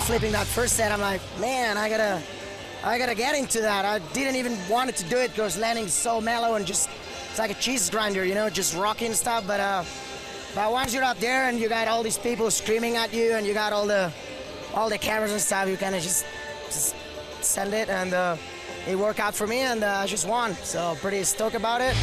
flipping that first set, I'm like, man, I gotta, I gotta get into that. I didn't even want to do it because landing so mellow and just, it's like a cheese grinder, you know, just rocking stuff. But uh, but once you're up there and you got all these people screaming at you and you got all the, all the cameras and stuff, you kind of just, just send it and uh, it worked out for me and uh, I just won. So pretty stoked about it.